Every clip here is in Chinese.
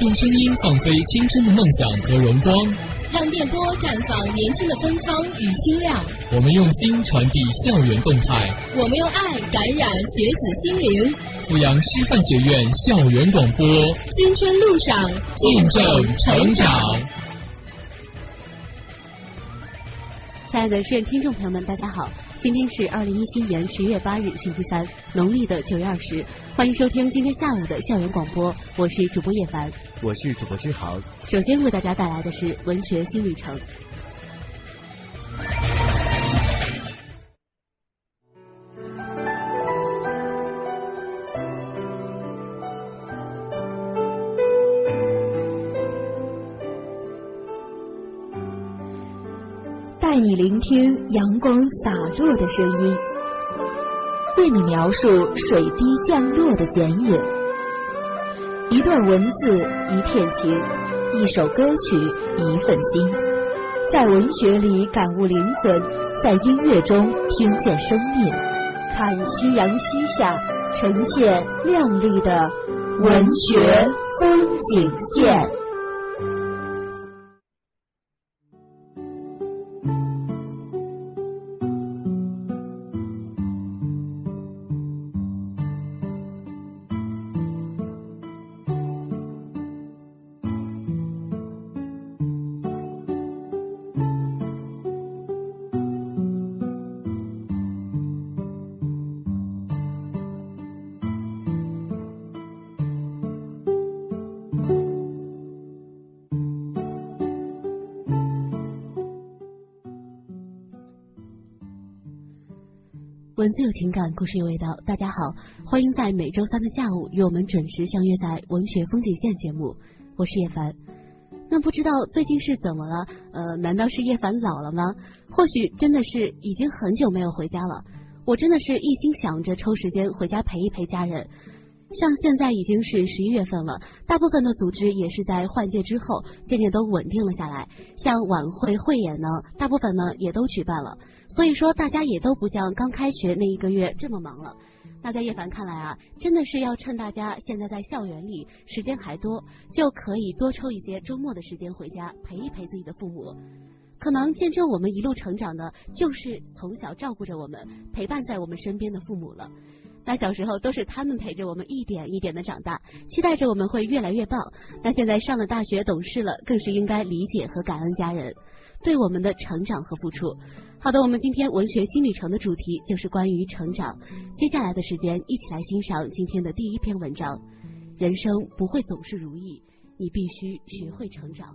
用声音放飞青春的梦想和荣光，让电波绽放年轻的芬芳与清亮。我们用心传递校园动态，我们用爱感染学子心灵。阜阳师范学院校园广播，青春路上见证成长。亲爱的实验听众朋友们，大家好！今天是二零一七年十月八日，星期三，农历的九月二十。欢迎收听今天下午的校园广播，我是主播叶凡，我是主播志豪。首先为大家带来的是文学新旅程。你聆听阳光洒落的声音，为你描述水滴降落的剪影。一段文字，一片情；一首歌曲，一份心。在文学里感悟灵魂，在音乐中听见生命。看夕阳西下，呈现亮丽的文学风景线。文字有情感，故事有味道。大家好，欢迎在每周三的下午与我们准时相约在《文学风景线》节目。我是叶凡。那不知道最近是怎么了？呃，难道是叶凡老了吗？或许真的是已经很久没有回家了。我真的是一心想着抽时间回家陪一陪家人。像现在已经是十一月份了，大部分的组织也是在换届之后渐渐都稳定了下来。像晚会、汇演呢，大部分呢也都举办了，所以说大家也都不像刚开学那一个月这么忙了。那在叶凡看来啊，真的是要趁大家现在在校园里时间还多，就可以多抽一些周末的时间回家陪一陪自己的父母。可能见证我们一路成长的，就是从小照顾着我们、陪伴在我们身边的父母了。那小时候都是他们陪着我们一点一点的长大，期待着我们会越来越棒。那现在上了大学懂事了，更是应该理解和感恩家人对我们的成长和付出。好的，我们今天文学新旅程的主题就是关于成长。接下来的时间，一起来欣赏今天的第一篇文章：人生不会总是如意，你必须学会成长。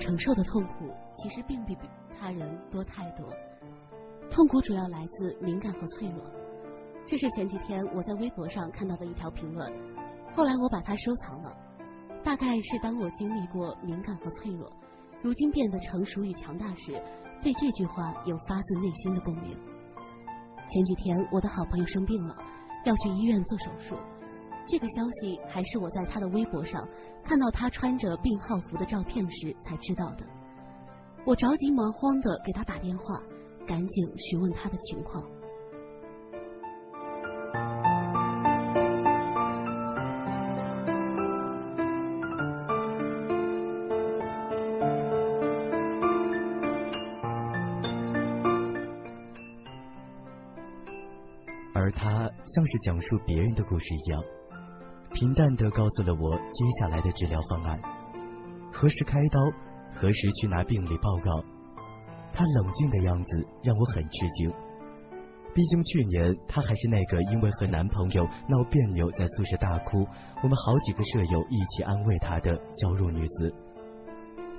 承受的痛苦其实并比他人多太多，痛苦主要来自敏感和脆弱。这是前几天我在微博上看到的一条评论，后来我把它收藏了。大概是当我经历过敏感和脆弱，如今变得成熟与强大时，对这句话有发自内心的共鸣。前几天我的好朋友生病了，要去医院做手术。这个消息还是我在他的微博上看到他穿着病号服的照片时才知道的。我着急忙慌的给他打电话，赶紧询问他的情况。而他像是讲述别人的故事一样。平淡的告诉了我接下来的治疗方案，何时开刀，何时去拿病理报告。他冷静的样子让我很吃惊。毕竟去年她还是那个因为和男朋友闹别扭在宿舍大哭，我们好几个舍友一起安慰她的娇弱女子。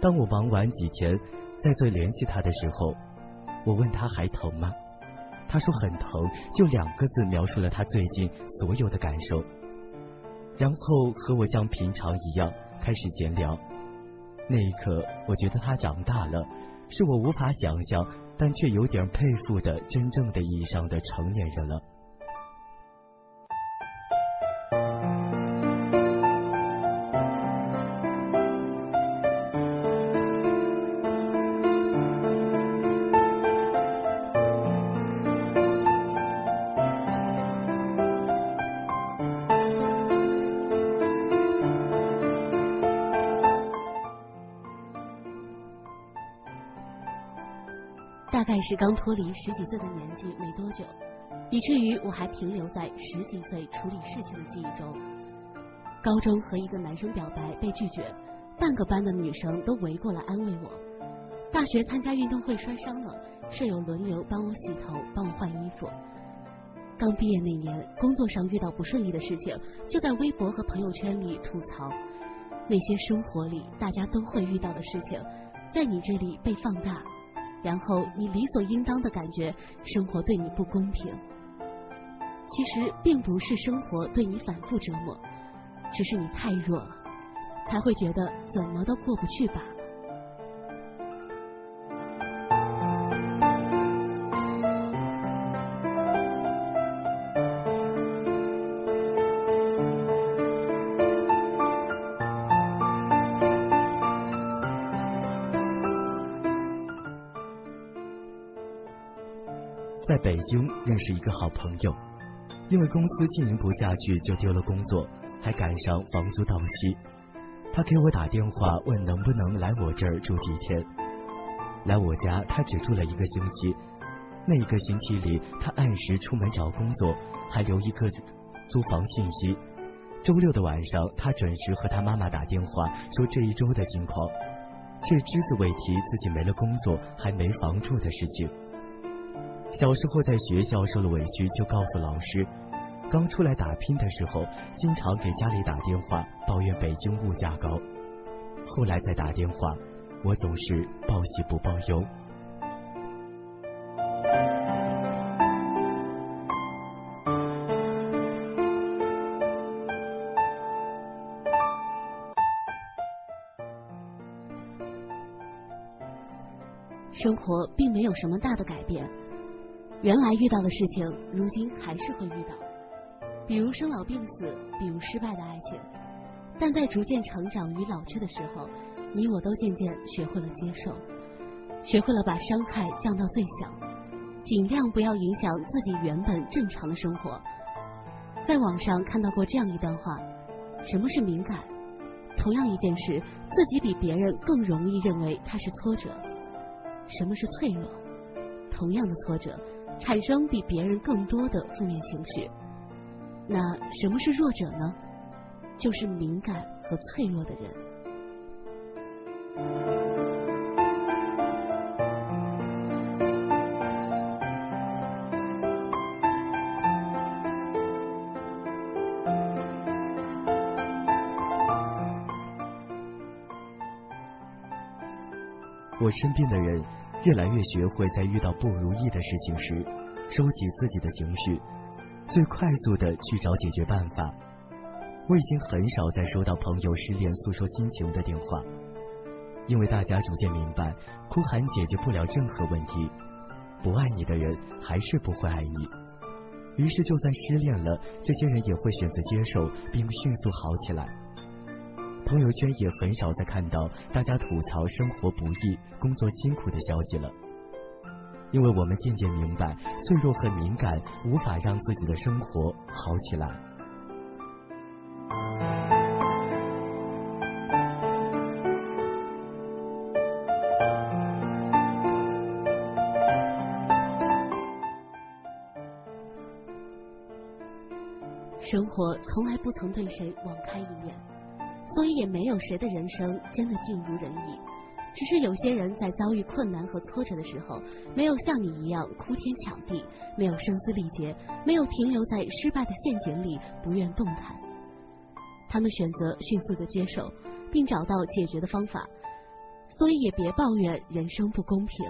当我忙完几天再次联系她的时候，我问她还疼吗？她说很疼，就两个字描述了她最近所有的感受。然后和我像平常一样开始闲聊。那一刻，我觉得他长大了，是我无法想象。但却有点佩服的真正的意义上的成年人了。是刚脱离十几岁的年纪没多久，以至于我还停留在十几岁处理事情的记忆中。高中和一个男生表白被拒绝，半个班的女生都围过来安慰我。大学参加运动会摔伤了，舍友轮流帮我洗头，帮我换衣服。刚毕业那年，工作上遇到不顺利的事情，就在微博和朋友圈里吐槽。那些生活里大家都会遇到的事情，在你这里被放大。然后你理所应当的感觉生活对你不公平，其实并不是生活对你反复折磨，只是你太弱了，才会觉得怎么都过不去吧。在北京认识一个好朋友，因为公司经营不下去就丢了工作，还赶上房租到期。他给我打电话问能不能来我这儿住几天。来我家，他只住了一个星期。那一个星期里，他按时出门找工作，还留一个租房信息。周六的晚上，他准时和他妈妈打电话说这一周的情况，却只字未提自己没了工作还没房住的事情。小时候在学校受了委屈就告诉老师，刚出来打拼的时候，经常给家里打电话抱怨北京物价高。后来再打电话，我总是报喜不报忧。生活并没有什么大的改变。原来遇到的事情，如今还是会遇到，比如生老病死，比如失败的爱情。但在逐渐成长与老去的时候，你我都渐渐学会了接受，学会了把伤害降到最小，尽量不要影响自己原本正常的生活。在网上看到过这样一段话：什么是敏感？同样一件事，自己比别人更容易认为它是挫折。什么是脆弱？同样的挫折。产生比别人更多的负面情绪，那什么是弱者呢？就是敏感和脆弱的人。我身边的人。越来越学会在遇到不如意的事情时，收集自己的情绪，最快速的去找解决办法。我已经很少再收到朋友失恋诉说心情的电话，因为大家逐渐明白，哭喊解决不了任何问题，不爱你的人还是不会爱你。于是，就算失恋了，这些人也会选择接受，并迅速好起来。朋友圈也很少再看到大家吐槽生活不易、工作辛苦的消息了，因为我们渐渐明白，脆弱和敏感无法让自己的生活好起来。生活从来不曾对谁网开一面。所以也没有谁的人生真的尽如人意，只是有些人在遭遇困难和挫折的时候，没有像你一样哭天抢地，没有声嘶力竭，没有停留在失败的陷阱里不愿动弹。他们选择迅速的接受，并找到解决的方法。所以也别抱怨人生不公平。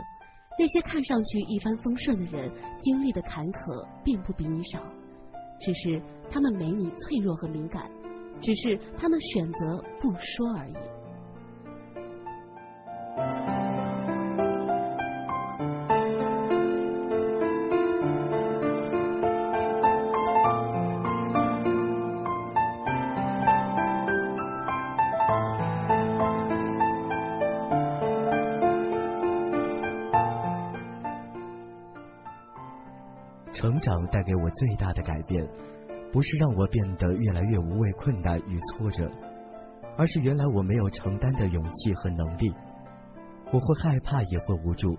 那些看上去一帆风顺的人，经历的坎坷并不比你少，只是他们没你脆弱和敏感，只是他们选择不说而已。成长带给我最大的改变，不是让我变得越来越无畏困难与挫折，而是原来我没有承担的勇气和能力。我会害怕，也会无助。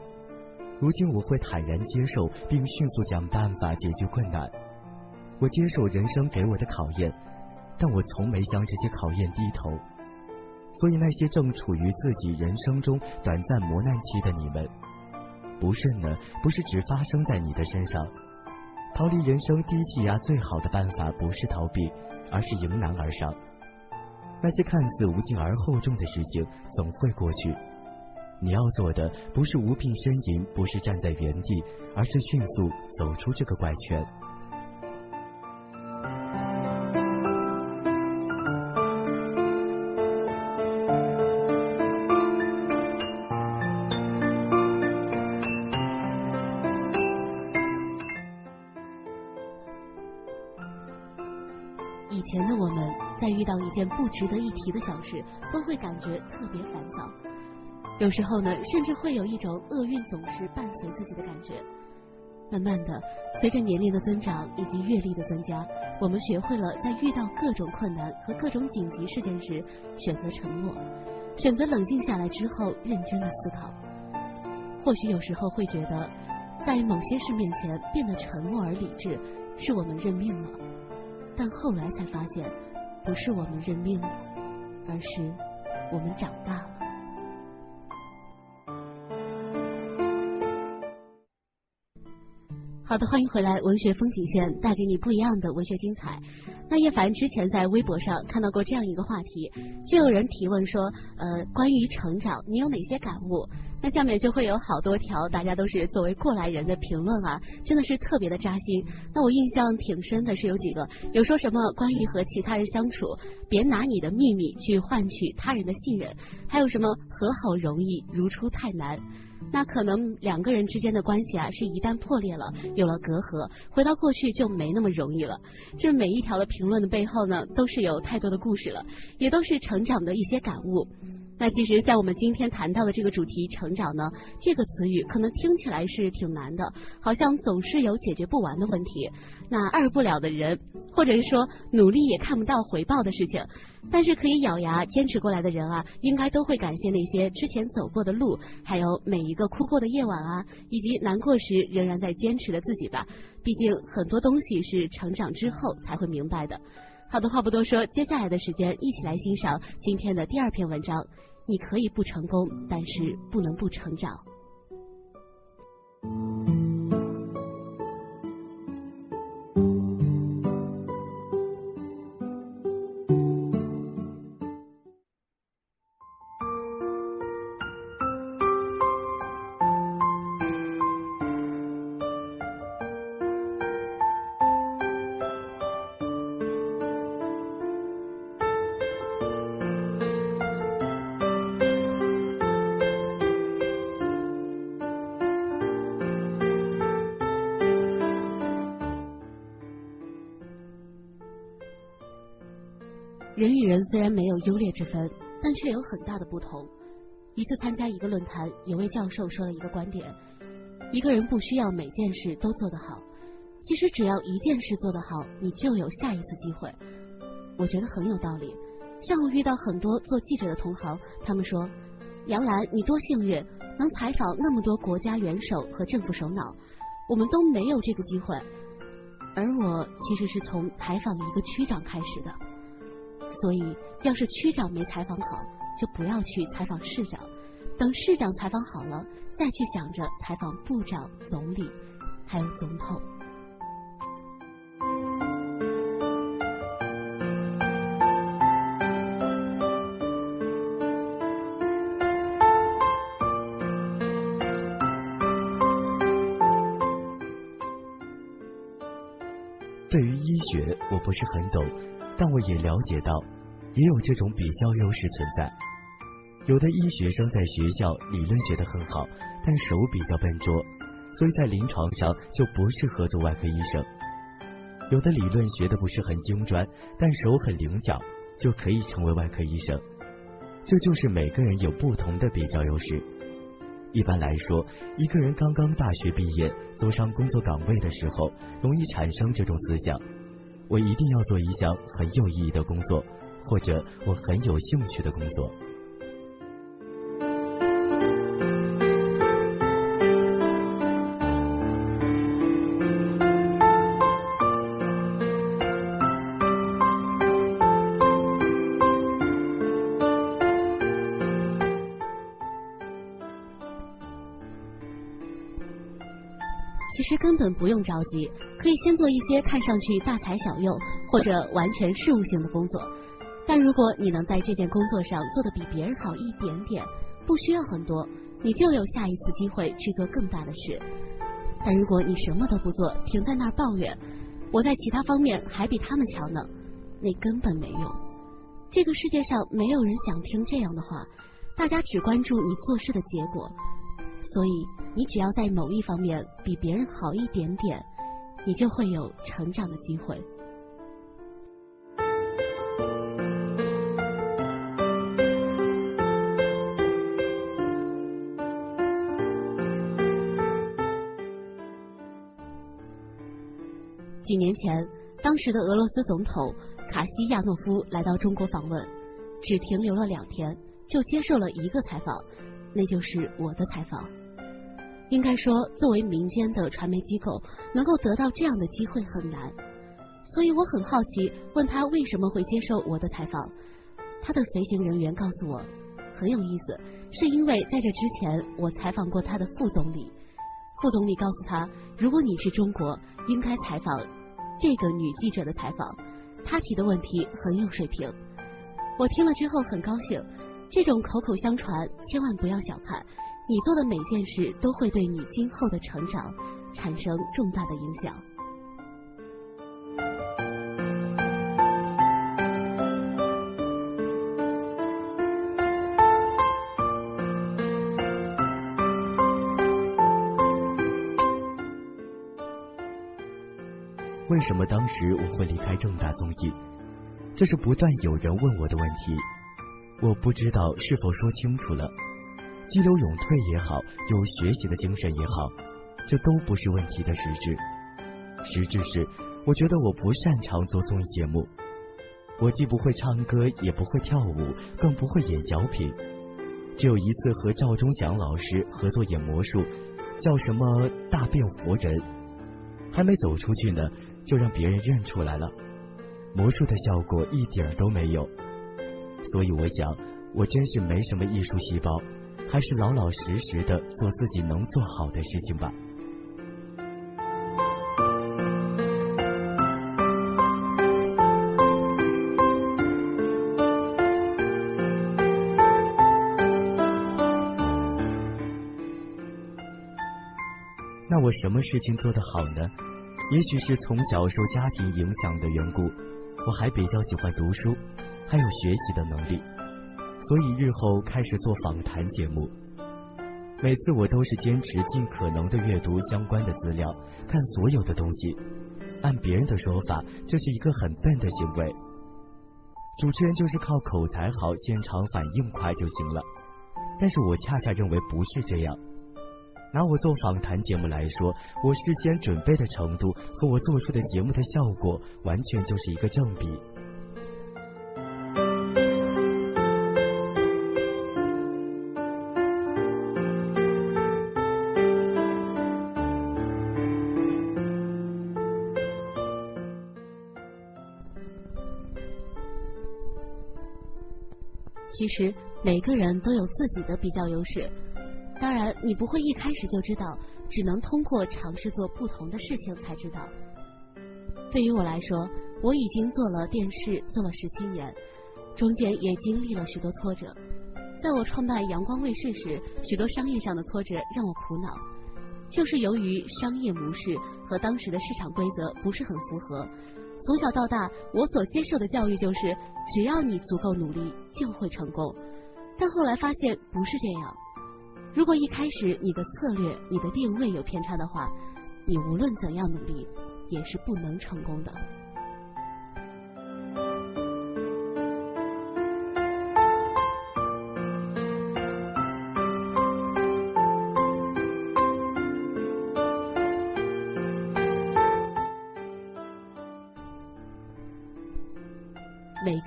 如今我会坦然接受，并迅速想办法解决困难。我接受人生给我的考验，但我从没向这些考验低头。所以那些正处于自己人生中短暂磨难期的你们，不顺呢，不是只发生在你的身上。逃离人生低气压最好的办法，不是逃避，而是迎难而上。那些看似无尽而厚重的事情，总会过去。你要做的，不是无病呻吟，不是站在原地，而是迅速走出这个怪圈。到一件不值得一提的小事，都会感觉特别烦躁。有时候呢，甚至会有一种厄运总是伴随自己的感觉。慢慢的，随着年龄的增长以及阅历的增加，我们学会了在遇到各种困难和各种紧急事件时，选择沉默，选择冷静下来之后认真的思考。或许有时候会觉得，在某些事面前变得沉默而理智，是我们认命了。但后来才发现，不是我们认命了，而是我们长大了。好的，欢迎回来，文学风景线带给你不一样的文学精彩。那叶凡之前在微博上看到过这样一个话题，就有人提问说，呃，关于成长，你有哪些感悟？那下面就会有好多条，大家都是作为过来人的评论啊，真的是特别的扎心。那我印象挺深的是有几个，有说什么关于和其他人相处，别拿你的秘密去换取他人的信任，还有什么和好容易，如初太难。那可能两个人之间的关系啊，是一旦破裂了，有了隔阂，回到过去就没那么容易了。这每一条的评论的背后呢，都是有太多的故事了，也都是成长的一些感悟。那其实像我们今天谈到的这个主题“成长”呢，这个词语可能听起来是挺难的，好像总是有解决不完的问题，那二不了的人，或者是说努力也看不到回报的事情。但是可以咬牙坚持过来的人啊，应该都会感谢那些之前走过的路，还有每一个哭过的夜晚啊，以及难过时仍然在坚持的自己吧。毕竟很多东西是成长之后才会明白的。好的，话不多说，接下来的时间一起来欣赏今天的第二篇文章。你可以不成功，但是不能不成长。人与人虽然没有优劣之分，但却有很大的不同。一次参加一个论坛，有位教授说了一个观点：一个人不需要每件事都做得好，其实只要一件事做得好，你就有下一次机会。我觉得很有道理。像我遇到很多做记者的同行，他们说：“杨澜，你多幸运，能采访那么多国家元首和政府首脑，我们都没有这个机会。”而我其实是从采访一个区长开始的。所以，要是区长没采访好，就不要去采访市长；等市长采访好了，再去想着采访部长、总理，还有总统。对于医学，我不是很懂，但我也了解到，也有这种比较优势存在。有的医学生在学校理论学得很好，但手比较笨拙，所以在临床上就不适合做外科医生。有的理论学得不是很精专，但手很灵巧，就可以成为外科医生。这就是每个人有不同的比较优势。一般来说，一个人刚刚大学毕业走上工作岗位的时候，容易产生这种思想：我一定要做一项很有意义的工作，或者我很有兴趣的工作。本不用着急，可以先做一些看上去大材小用或者完全事务性的工作。但如果你能在这件工作上做得比别人好一点点，不需要很多，你就有下一次机会去做更大的事。但如果你什么都不做，停在那儿抱怨，我在其他方面还比他们强呢，那根本没用。这个世界上没有人想听这样的话，大家只关注你做事的结果。所以，你只要在某一方面比别人好一点点，你就会有成长的机会。几年前，当时的俄罗斯总统卡西亚诺夫来到中国访问，只停留了两天，就接受了一个采访。那就是我的采访。应该说，作为民间的传媒机构，能够得到这样的机会很难。所以我很好奇，问他为什么会接受我的采访。他的随行人员告诉我，很有意思，是因为在这之前我采访过他的副总理。副总理告诉他，如果你去中国，应该采访这个女记者的采访，她提的问题很有水平。我听了之后很高兴。这种口口相传，千万不要小看。你做的每件事都会对你今后的成长产生重大的影响。为什么当时我会离开正大综艺？这是不断有人问我的问题。我不知道是否说清楚了，激流勇退也好，有学习的精神也好，这都不是问题的实质。实质是，我觉得我不擅长做综艺节目，我既不会唱歌，也不会跳舞，更不会演小品。只有一次和赵忠祥老师合作演魔术，叫什么大变活人，还没走出去呢，就让别人认出来了，魔术的效果一点都没有。所以我想，我真是没什么艺术细胞，还是老老实实的做自己能做好的事情吧。那我什么事情做得好呢？也许是从小受家庭影响的缘故，我还比较喜欢读书。还有学习的能力，所以日后开始做访谈节目。每次我都是坚持尽可能的阅读相关的资料，看所有的东西。按别人的说法，这是一个很笨的行为。主持人就是靠口才好、现场反应快就行了。但是我恰恰认为不是这样。拿我做访谈节目来说，我事先准备的程度和我做出的节目的效果，完全就是一个正比。其实每个人都有自己的比较优势，当然你不会一开始就知道，只能通过尝试做不同的事情才知道。对于我来说，我已经做了电视做了十七年，中间也经历了许多挫折。在我创办阳光卫视时，许多商业上的挫折让我苦恼，就是由于商业模式和当时的市场规则不是很符合。从小到大，我所接受的教育就是，只要你足够努力，就会成功。但后来发现不是这样。如果一开始你的策略、你的定位有偏差的话，你无论怎样努力，也是不能成功的。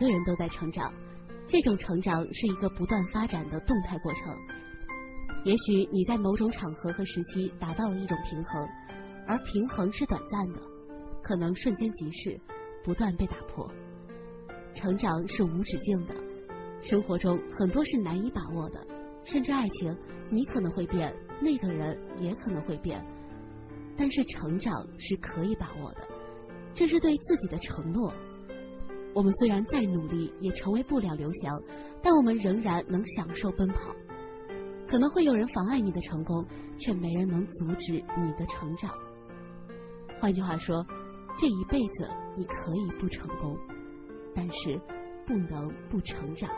个人都在成长，这种成长是一个不断发展的动态过程。也许你在某种场合和时期达到了一种平衡，而平衡是短暂的，可能瞬间即逝，不断被打破。成长是无止境的，生活中很多是难以把握的，甚至爱情，你可能会变，那个人也可能会变，但是成长是可以把握的，这是对自己的承诺。我们虽然再努力，也成为不了刘翔，但我们仍然能享受奔跑。可能会有人妨碍你的成功，却没人能阻止你的成长。换句话说，这一辈子你可以不成功，但是不能不成长。